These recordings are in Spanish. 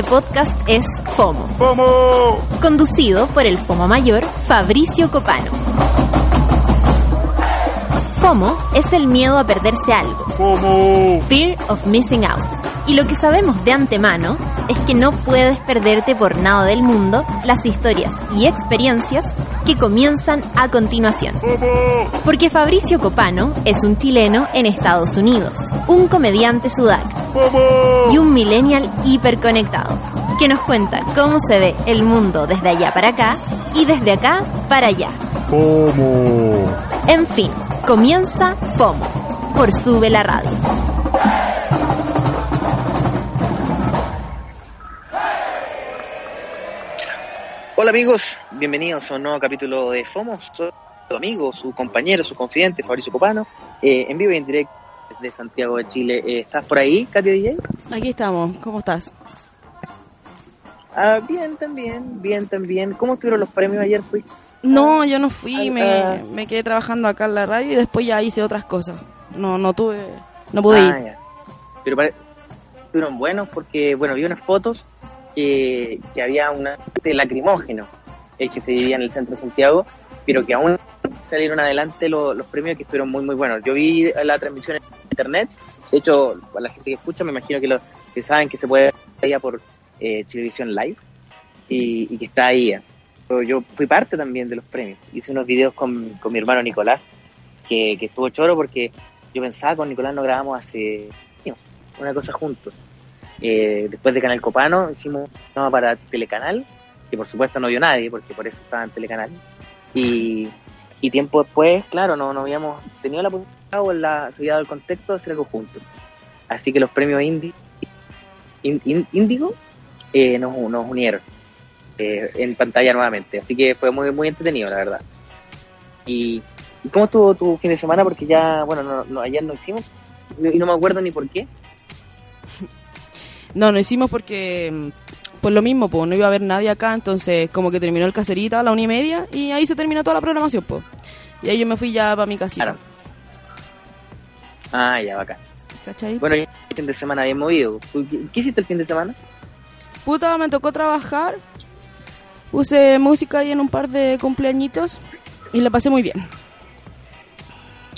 Este podcast es FOMO, ¡FOMO! conducido por el FOMO mayor Fabricio Copano. FOMO es el miedo a perderse algo, ¡FOMO! Fear of Missing Out. Y lo que sabemos de antemano es que no puedes perderte por nada del mundo las historias y experiencias que comienzan a continuación. ¡FOMO! Porque Fabricio Copano es un chileno en Estados Unidos, un comediante sudaca ¡FOMO! Y un millennial hiperconectado, que nos cuenta cómo se ve el mundo desde allá para acá y desde acá para allá. ¡FOMO! En fin, comienza FOMO por Sube la Radio. Hola amigos, bienvenidos a un nuevo capítulo de FOMO. Soy su amigo, su compañero, su confidente, Fabricio Copano, eh, en vivo y en directo desde Santiago de Chile. Eh, ¿Estás por ahí, Katia DJ? Aquí estamos, ¿cómo estás? Ah, bien también, bien también. ¿Cómo estuvieron los premios ayer? Fui? No, yo no fui, Ah, me, ah. me quedé trabajando acá en la radio y después ya hice otras cosas. No, no tuve, no pude ir. Ya. Pero pare- estuvieron buenos porque, bueno, vi unas fotos que, que había un arte lacrimógeno el que se vivía en el centro de Santiago, pero que aún salieron adelante lo- los premios que estuvieron muy, muy buenos. Yo vi la transmisión en internet, de hecho, para la gente que escucha, me imagino que, lo, que saben que se puede ver allá por eh, Televisión Live y, que está ahí. eh. Yo, fui parte también de los premios, hice unos videos con, con mi hermano Nicolás, que, que estuvo choro porque yo pensaba con Nicolás no grabamos hace una cosa juntos. Eh, después de Canal Copano hicimos una para Telecanal, que por supuesto no vio nadie, porque por eso estaba en Telecanal. Y, y tiempo después, claro, no, no habíamos tenido la oportunidad o la, se había dado el contexto de hacer algo juntos. Así que los premios Indi, In- In- Índigo eh, nos, nos unieron eh, en pantalla nuevamente. Así que fue muy, muy entretenido, la verdad. ¿Y, ¿y cómo estuvo tu fin de semana? Porque ya, bueno, no, no, ayer no hicimos y no me acuerdo ni por qué. No, no hicimos porque, por lo mismo, pues no iba a haber nadie acá, entonces como que terminó el caserito a la una y media y ahí se terminó toda la programación, pues. Y ahí yo me fui ya para mi casita, Claro. Ah, ya, bacán. ¿cachai? Bueno, el fin de semana bien movido. ¿Tú ¿Qué, qué hiciste el fin de semana? Puta, me tocó trabajar, puse música ahí en un par de cumpleañitos y la pasé muy bien.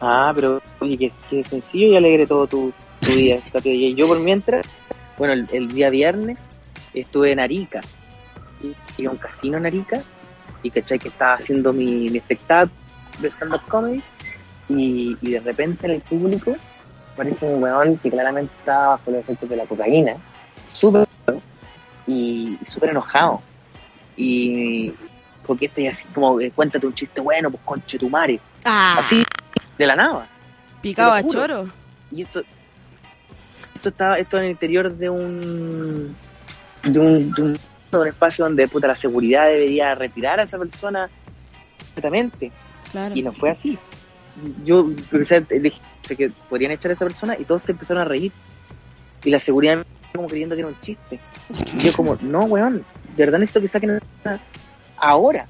Ah, pero oye, qué, qué sencillo y alegre todo tu, tu día. Yo por mientras, bueno, el, el día viernes estuve en Arica. Y- Iba a un casino en Arica y cachai que estaba haciendo mi, mi espectáculo de stand-up comedy y, y de repente en el público aparece un weón que claramente estaba bajo los efectos de la cocaína, súper y, súper enojado. Y porque este así como, eh, cuéntate un chiste bueno, pues conche tu. Ah, Así, de la nada. picaba choro. Y esto, esto estaba, esto en el interior de un, de un, de un, de un espacio donde puta la seguridad debería retirar a esa persona completamente. Claro. Y no fue así. Yo pensé, dije que podrían echar a esa persona y todos se empezaron a reír. Y la seguridad como creyendo que era un chiste. Y yo como, no, weón, de verdad necesito que saquen ahora.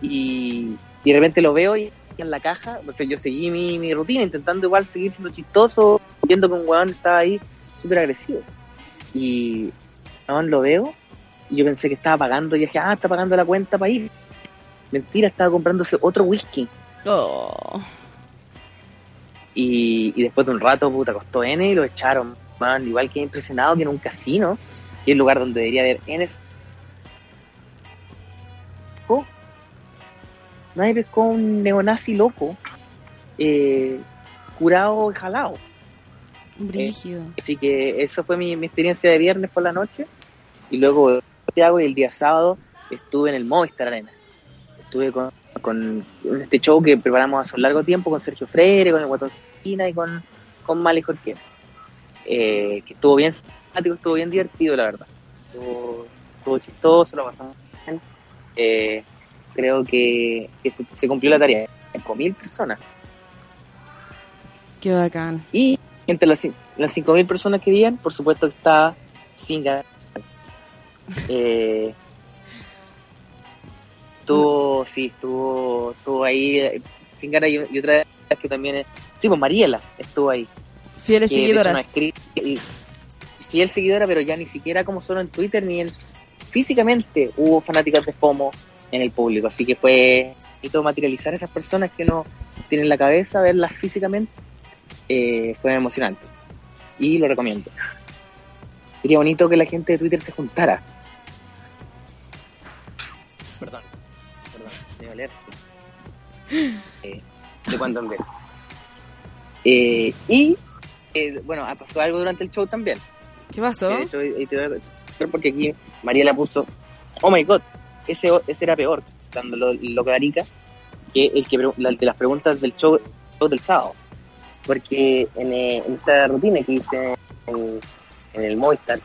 Y, y de repente lo veo y en la caja, o sea, yo seguí mi, mi rutina intentando igual seguir siendo chistoso, viendo que un weón estaba ahí súper agresivo. Y weón, lo veo y yo pensé que estaba pagando y dije, ah, está pagando la cuenta para ir. Mentira, estaba comprándose otro whisky. Oh. Y, y después de un rato, puta, costó N y lo echaron. Man, igual que impresionado que en un casino, que es el lugar donde debería haber N. Oh, nadie pescó un neonazi loco, eh, curado y jalado. Brígido. Así que eso fue mi, mi experiencia de viernes por la noche. Y luego Santiago y el día sábado estuve en el Movistar Arena. Estuve con, con este show que preparamos hace un largo tiempo con Sergio Freire, con el Guatón Cina y con, con Mali Jorge. Eh, que estuvo bien simpático, estuvo bien divertido, la verdad. Estuvo, estuvo chistoso, lo pasamos bien. Eh, creo que, que se, se cumplió la tarea. Con mil personas. Qué bacán. Y entre las, las 5.000 personas que vivían, por supuesto que estaba sin ganas. Eh, estuvo, sí, estuvo, estuvo ahí sin ganas y, y otra vez que también, es- sí, pues Mariela estuvo ahí. Fieles seguidoras. y- fiel seguidora, pero ya ni siquiera como solo en Twitter ni en físicamente hubo fanáticas de FOMO en el público, así que fue bonito materializar a esas personas que no tienen la cabeza, verlas físicamente, eh, fue emocionante y lo recomiendo. Sería bonito que la gente de Twitter se juntara. Perdón, perdón, me alérgico. Eh, de cuando en. Eh, y, eh, bueno, pasó algo durante el show también. ¿Qué pasó? De hecho, ahí te voy a contar porque aquí Mariela puso, oh my god, ese, ese era peor, dando lo, lo que el que pre- la de las preguntas del show, del sábado. Porque en, eh, en esta rutina que hice en, en el Movistar,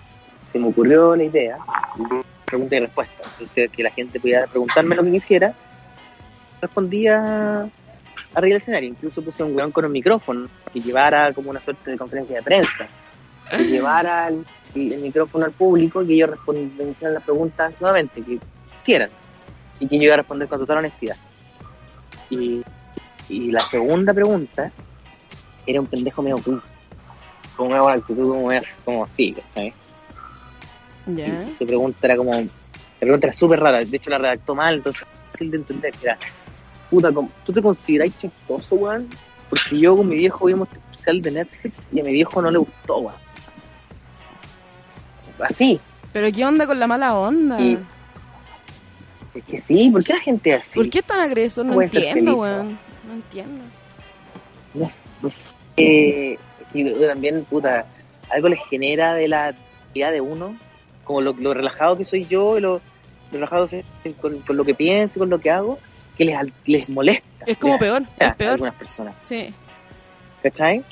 se me ocurrió la idea de pregunta y respuesta. Entonces, que la gente pudiera preguntarme lo que quisiera, respondía arriba del escenario. Incluso puse un weón con un micrófono que llevara como una suerte de conferencia de prensa que llevara el, micrófono al público y que ellos respondieran las preguntas nuevamente, que quieran, y que yo iba a responder con total honestidad. Y, y la segunda pregunta era un pendejo medio cool, con una actitud como, como sí, ¿sabes? Ya. Y su pregunta era como, la pregunta era súper rara, de hecho la redactó mal, entonces fácil de entender, que era, puta, ¿cómo- ¿tú te consideráis chistoso, weón? Porque yo con mi viejo vimos este especial de Netflix y a mi viejo no le gustó, weón. Así, Pero ¿qué onda con la mala onda? Y- es que sí, ¿por qué la gente es así? ¿Por qué tan agresor? No entiendo, weón. No entiendo. No, no sé, eh, y yo también, puta, algo les genera de la actividad de uno, como lo, lo relajado que soy yo, y lo, lo relajado con, con lo que pienso y con lo que hago, que les, les molesta. Es como les peor, es a peor. algunas personas, Sí. ¿cachai?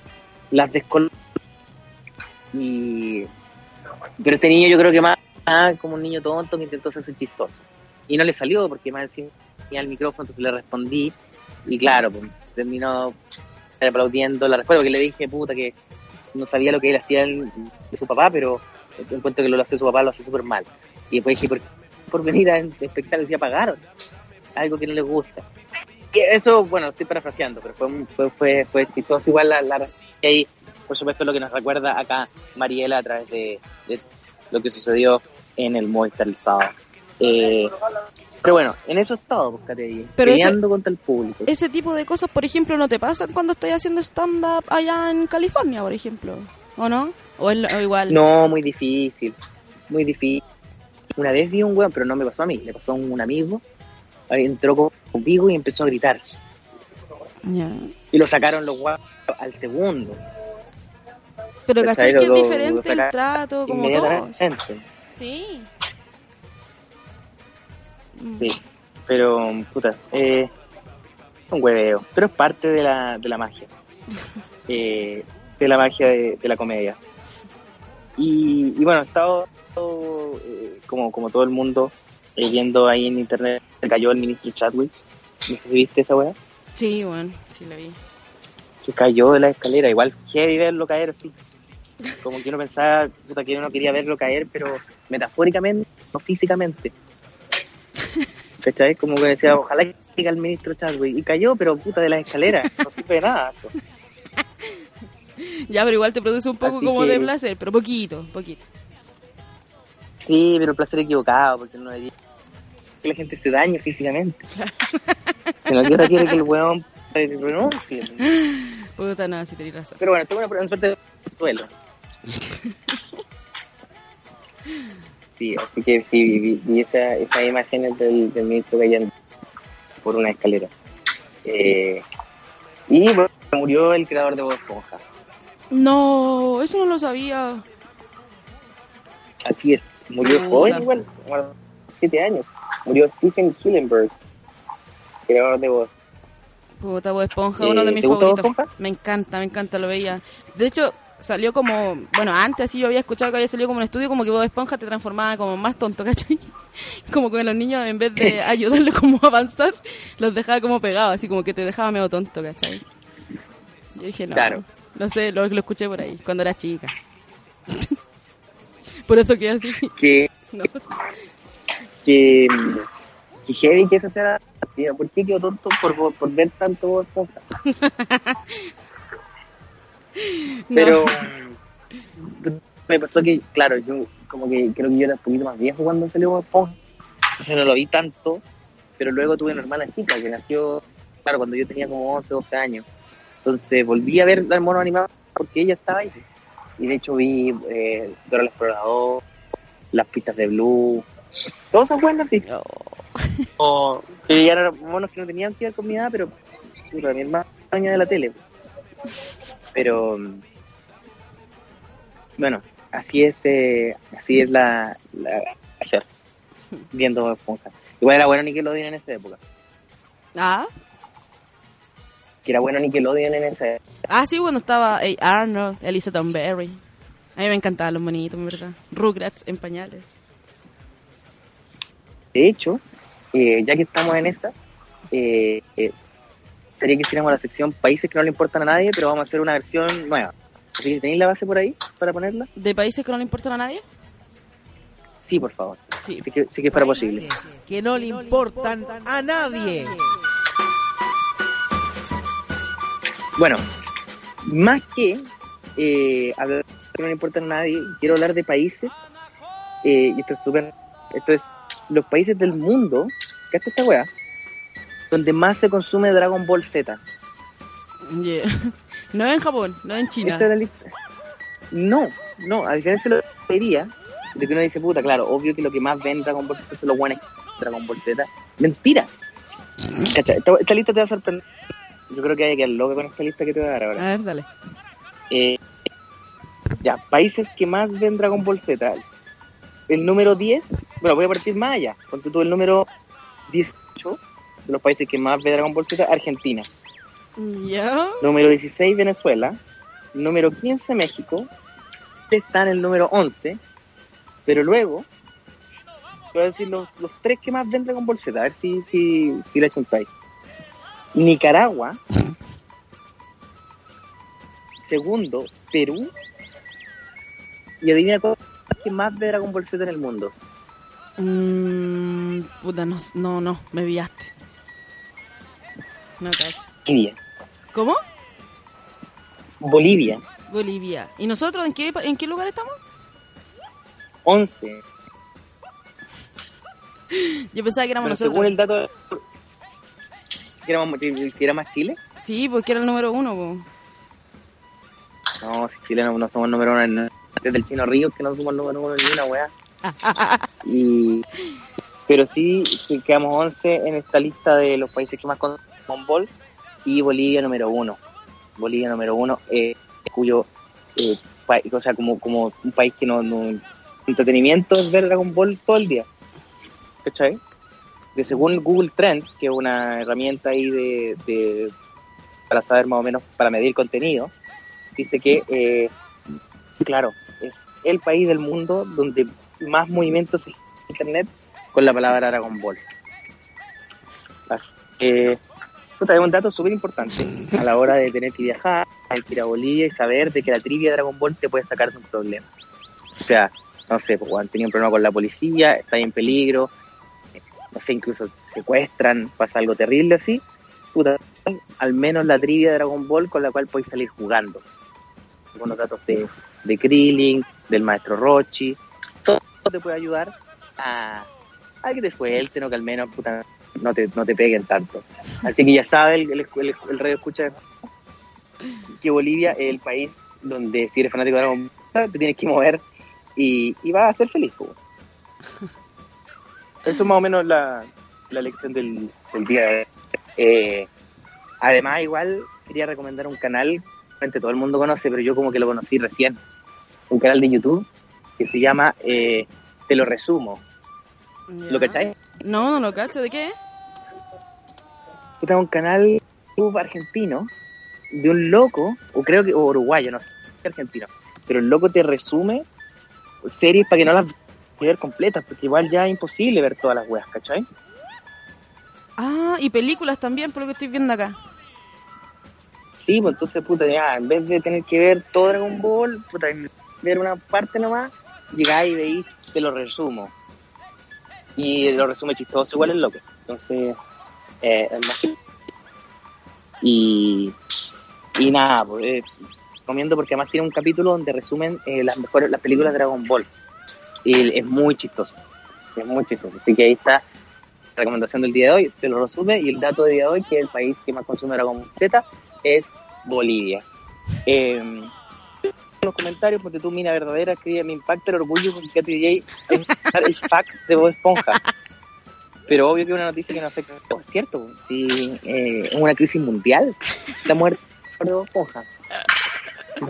Las descol... Y... Pero este niño yo creo que más ah, como un niño tonto que intentó hacerse chistoso. Y no le salió porque más encima tenía el micrófono, entonces le respondí. Y claro, pues, terminó aplaudiendo la respuesta porque le dije, puta, que no sabía lo que él hacía el- de su papá, pero encuentro que lo hace su papá, lo hace súper mal. Y después dije, por, por venir a espectáculos ya pagaron. Algo que no les gusta. Y eso, bueno, estoy parafraseando, pero fue, fue, fue, fue chistoso igual la, la y ahí, por supuesto, lo que nos recuerda acá Mariela a través de, de lo que sucedió en el Movistar el sábado. Eh, pero bueno, en eso he estado, pues, Kateri, Pero ese- peleando contra el público. Ese tipo de cosas, por ejemplo, no te pasan cuando estás haciendo stand-up allá en California, por ejemplo. ¿O no? ¿O, es lo- o igual? No, muy difícil, muy difícil. Una vez vi un weón, pero no me pasó a mí, le pasó a un amigo, entró con- conmigo y empezó a gritar. Y lo sacaron los guapos al segundo, Pero ¿Cachai? ¿cachai que es diferente el trato, como todo? Sí. Sí, pero, puta, eh, es un hueveo, pero es parte de la, de la magia, eh, de la magia de, de la comedia. Y, y bueno, he estado, eh, como, como todo el mundo, eh, viendo ahí en internet, se cayó el ministro Chadwick, no sé si viste esa wea, Sí, bueno, sí lo vi. se cayó de la escalera, igual heavy verlo caer así. Como que uno pensaba, puta, que uno quería verlo caer, pero metafóricamente, no físicamente. ¿Cachai? Como que decía, ojalá que caiga el ministro Chadwick. Y cayó, pero puta, de las escaleras. No sirve de nada. Ya, pero igual te produce un poco Así como que- de placer, pero poquito, poquito. Sí, pero placer equivocado, porque no debería que la gente se dañe físicamente. Sino que quiere que el weón renuncie. Puta, no, si tenés razón. Pero bueno, tengo una, una suerte de suelo. Sí, así que sí, vi, vi esa, esas imágenes del, del ministro cayendo por una escalera. Eh, y bueno, murió el creador de Bob Esponja. No, eso no lo sabía. Así es, murió Puta. joven igual, los siete años. Murió Stephen Hillenberg, creador de Bob Puta, Bob Esponja, Eh, uno de mis ¿te gusta Bob favoritos. Me encanta, me encanta, lo veía. De hecho, salió como, bueno, antes así yo había escuchado que había salido como un estudio como que Bob Esponja te transformaba como más tonto, ¿cachai? Como que los niños en vez de ayudarle como a avanzar, los dejaba como pegados, así como que te dejaba medio tonto, ¿cachai? Yo dije, no, Claro. No sé, lo, lo escuché por ahí, cuando era chica. por eso que así, que no. que, que heavy que eso sea tío, ¿por qué quedó tonto por, por, ver tanto? No. Pero me pasó que, claro, yo como que creo que yo era un poquito más viejo cuando salió Esponja. Entonces no lo vi tanto, pero luego tuve una hermana chica que nació, claro, cuando yo tenía como 11, 12 años. Entonces volví a ver el mono animado porque ella estaba ahí. Y de hecho vi eh, Dora el Explorador, las pistas de Blue, todas esas buenas pistas. O que ya eran monos que no tenían que ver con mi edad, pero puta, mi hermana de la tele. Pero bueno, así es, eh, así es la, la hacer viendo Esponja. Igual era bueno Nickelodeon en esa época. Ah, Que era bueno Nickelodeon en esa ah sí, bueno, estaba hey, Arnold, Elisa Thornberry. A mí me encantaban los monitos, en verdad. Rugrats en pañales. De hecho, eh, ya que estamos en esta, eh, eh, sería que hiciéramos la sección países que no le importan a nadie, pero vamos a hacer una versión nueva. Así que, ¿Tenéis la base por ahí para ponerla? ¿De países que no le importan a nadie? Sí, por favor. Sí. Sí que, sí que fuera posible. que no le importan a nadie. Bueno, más que eh, hablar que no le importan a nadie, quiero hablar de países, eh, y esto es súper, esto es los países del mundo, ¿cacha esta weá? Donde más se consume Dragon Ball Z. Yeah. No en Japón, no en China. Esta es la lista. No, no, a diferencia de lo que diría, de que uno dice, puta, claro, obvio que lo que más ven Dragon Ball Z son los buenos Dragon Ball Z. Mentira. Cacha, esta, esta lista te va a sorprender. Yo creo que hay que quedar loco con esta lista que te voy a dar A ahora. ver, dale. Eh, ya, países que más ven Dragon Ball Z. El número 10, bueno, voy a partir más allá. Ponte tú el número 18 de los países que más ve Dragon Ball Z, Argentina. Ya. Número 16, Venezuela. Número 15, México. Está en el número 11. Pero luego, voy a decir los, los tres que más ven Dragon Ball Z. A ver si, si, si la juntáis. Nicaragua. Segundo, Perú. Y adivina cuál es que más ve Dragon Ball Z en el mundo. Mm, puta, no, no, no, me pillaste. No cacho. ¿Cómo? Bolivia. Bolivia. ¿Y nosotros en qué, en qué lugar estamos? 11. Yo pensaba que éramos Pero nosotros. según el dato... ¿Que era, más, que era más Chile? Sí, porque era el número uno. po. No, si Chile no, no somos número uno en- desde el Chino Río que no somos número uno ni una weá. y pero sí que quedamos 11 en esta lista de los países que más consumen Ball y Bolivia número uno. Bolivia número uno, eh, cuyo eh, o sea como, como un país que no, no entretenimiento es ver Dragon Ball todo el día. ¿Cachai? De según Google Trends, que es una herramienta ahí de, de para saber más o menos, para medir contenido, dice que, eh, claro, es el país del mundo donde más movimientos en internet con la palabra Dragon Ball. Que, puta, es un dato súper importante a la hora de tener que viajar, hay que ir a Bolivia y saber de que la trivia de Dragon Ball te puede sacar de un problema. O sea, no sé, pues, han tenido un problema con la policía, está en peligro, no sé, incluso secuestran, pasa algo terrible así, puta, al menos la trivia de Dragon Ball con la cual podéis salir jugando. Los datos de, de Krillin, del maestro Rochi, todo te puede ayudar a, que te suelten o que al menos puta, no, te, no te peguen tanto. Así que ya sabe el, el, el, radio escucha que Bolivia es el país donde si eres fanático de Dragon Ball te tienes que mover y, y vas a ser feliz. Eso es más o menos la, la lección del, del día de hoy. Eh, además, igual quería recomendar un canal que todo el mundo conoce, pero yo como que lo conocí recién. Un canal de YouTube que se llama eh, Te lo resumo. ¿Lo cacháis? No, no lo cacho. ¿De qué? Puta, un canal YouTube argentino de un loco, o creo que o uruguayo, no sé, argentino, pero el loco te resume series para que no las puedas ver completas, porque igual ya es imposible ver todas las weas, ¿cachai? Ah, y películas también, por lo que estoy viendo acá. Sí, pues entonces, puta, ya, en vez de tener que ver todo Dragon Ball, puta, ver una parte nomás, llegáis y veis, te lo resumo. Y lo resume chistoso, igual es loco. Entonces, eh, es más. Y, y nada, pues, eh, recomiendo porque además tiene un capítulo donde resumen eh, las mejores las películas de Dragon Ball. Y es muy chistoso. Es muy chistoso. Así que ahí está la recomendación del día de hoy. Te lo resume. Y el dato del día de hoy, que el país que más consume Dragon Z es Bolivia. Eh, en los comentarios, porque tú, Mina Verdadera, escribe, me impacta el orgullo con que DJ es el fact de Bob Esponja. Pero obvio que es una noticia que no afecta. Es cierto, si eh, es una crisis mundial la muerte de Bob Esponja.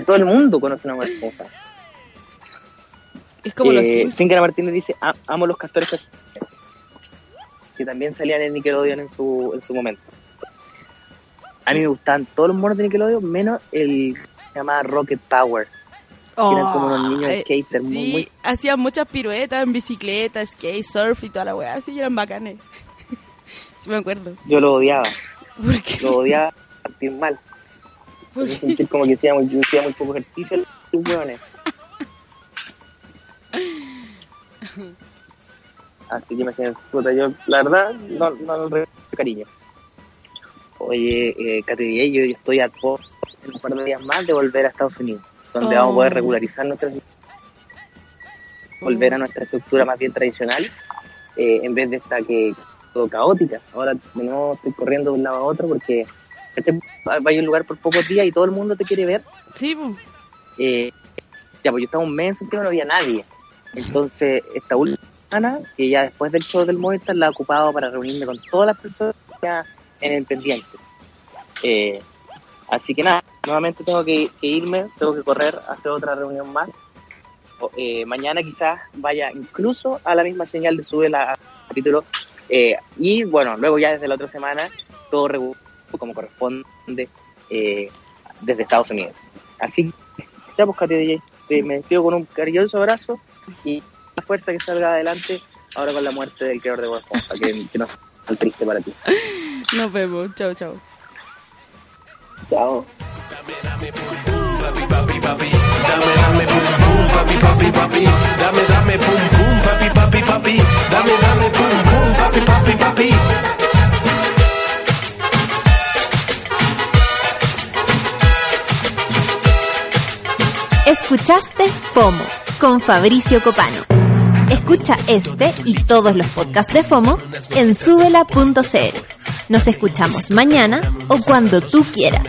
Todo el mundo conoce a Bob Esponja. Es como Eh, Martínez dice, "A- amo los castores castaños", que también salían en Nickelodeon en su, en su momento. A mí me gustaban todos los monos de Nickelodeon, menos el que se llamaba Rocket Power. que eran como unos niños eh, skaters, muy- sí, muy- hacían muchas piruetas en bicicleta, skate, surf y toda la weá, así eran bacanes. sí me acuerdo. Yo lo odiaba, Porque, lo odiaba sentir mal. Porque sentir como que hacía muy, hacía muy poco ejercicio, los hueones. Así que hacían puta, yo la verdad no, no recuerdo cariño. Oye, eh, Katy yo, yo estoy a poco en un par de días más de volver a Estados Unidos, donde Oh. vamos a poder regularizar nuestra volver a nuestra estructura más bien tradicional, eh, en vez de esta que todo caótica. Ahora nuevo estoy corriendo de un lado a otro porque este, vaya a un lugar por pocos días y todo el mundo te quiere ver. Sí. Eh, ya, pues yo estaba un mes en y no había nadie. Entonces, esta última semana, que ya después del show del Movistar, la he ocupado para reunirme con todas las personas ya en el pendiente. Eh, así que nada, nuevamente tengo que, que irme, tengo que correr hacer otra reunión más. Eh, mañana quizás vaya incluso a la misma señal de sube la capítulo. Eh, y bueno, luego ya desde la otra semana, todo como corresponde eh, desde Estados Unidos. Así que, ya pues, DJ, te- me despido con un cariñoso abrazo y la fuerza que salga adelante ahora con la muerte del creador de Bob Esponja, que, que no es tan triste para ti. Nos vemos. Chao, chao. Chao. Dame, dame pum pum, papi, papi, papi. Dame, dame pum pum, papi, papi, papi. Escuchaste FOMO con Fabricio Copano. Escucha este y todos los podcasts de FOMO en subela.cl. Nos escuchamos mañana o cuando tú quieras.